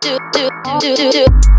do do do do do